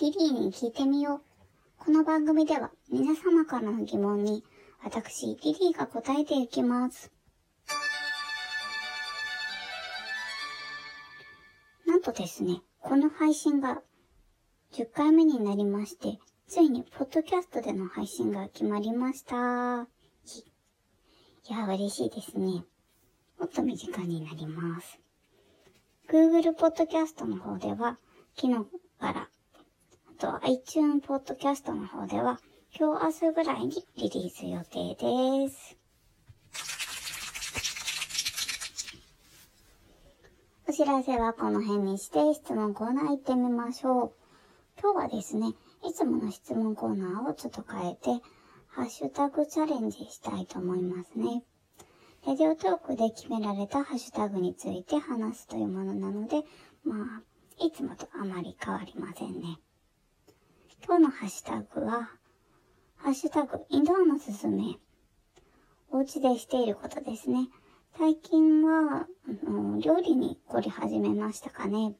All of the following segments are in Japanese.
リリーに聞いてみよう。この番組では皆様からの疑問に私、リリーが答えていきます。なんとですね、この配信が10回目になりまして、ついにポッドキャストでの配信が決まりました。いや、嬉しいですね。もっと身近になります。Google ポッドキャストの方では、昨日から、と iTunes ポッドキャストの方では、今日明日ぐらいにリリース予定です。お知らせはこの辺にして質問コーナー行ってみましょう。今日はですね、いつもの質問コーナーをちょっと変えて、ハッシュタグチャレンジしたいと思いますね。レディオトークで決められたハッシュタグについて話すというものなので、まあ、いつもとあまり変わりませんね。今日のハッシュタグは、ハッシュタグ、インドアのすすめ。お家でしていることですね。最近は、あの料理に凝り始めましたかね。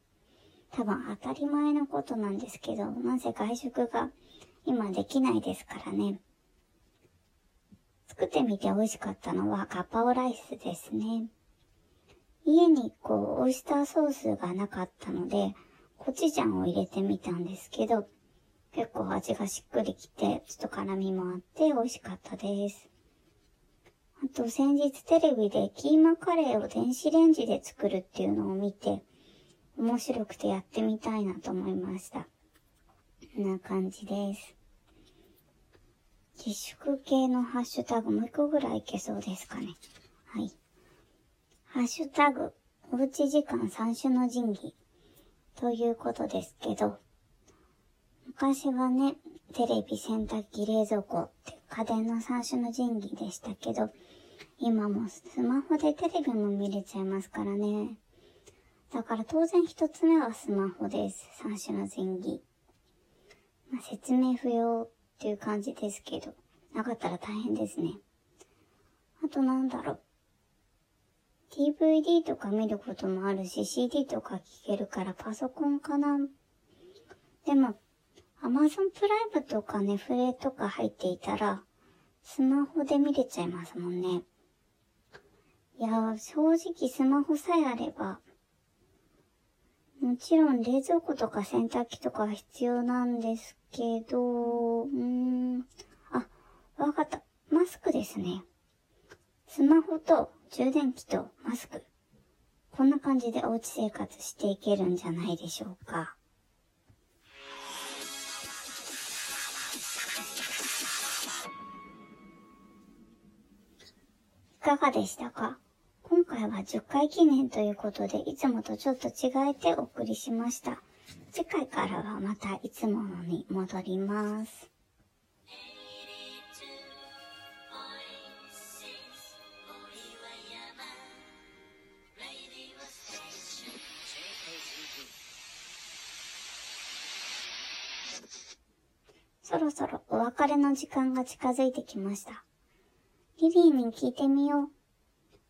多分当たり前のことなんですけど、なぜ外食が今できないですからね。作ってみて美味しかったのはガパオライスですね。家にこう、オイスターソースがなかったので、コチュジャンを入れてみたんですけど、結構味がしっくりきて、ちょっと辛みもあって美味しかったです。あと先日テレビでキーマカレーを電子レンジで作るっていうのを見て、面白くてやってみたいなと思いました。こんな感じです。自粛系のハッシュタグもう一個ぐらいいけそうですかね。はい。ハッシュタグ、おうち時間三種の神器ということですけど、昔はね、テレビ、洗濯機、冷蔵庫って家電の三種の神器でしたけど、今もスマホでテレビも見れちゃいますからね。だから当然一つ目はスマホです。三種の神器。まあ、説明不要っていう感じですけど、なかったら大変ですね。あとなんだろう。DVD とか見ることもあるし、CD とか聞けるからパソコンかな。でも、Amazon プライムとかネフレとか入っていたら、スマホで見れちゃいますもんね。いやー、正直スマホさえあれば、もちろん冷蔵庫とか洗濯機とか必要なんですけど、うーん、あ、わかった。マスクですね。スマホと充電器とマスク。こんな感じでおうち生活していけるんじゃないでしょうか。かがでしたか？今回は10回記念ということで、いつもとちょっと違えてお送りしました。次回からはまたいつものに戻ります。そろそろお別れの時間が近づいてきました。リリーに聞いてみよう。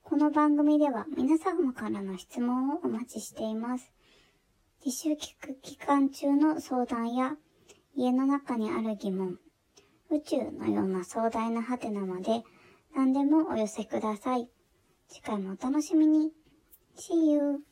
この番組では皆様からの質問をお待ちしています。自習期期間中の相談や家の中にある疑問、宇宙のような壮大なハテナまで何でもお寄せください。次回もお楽しみに。See you!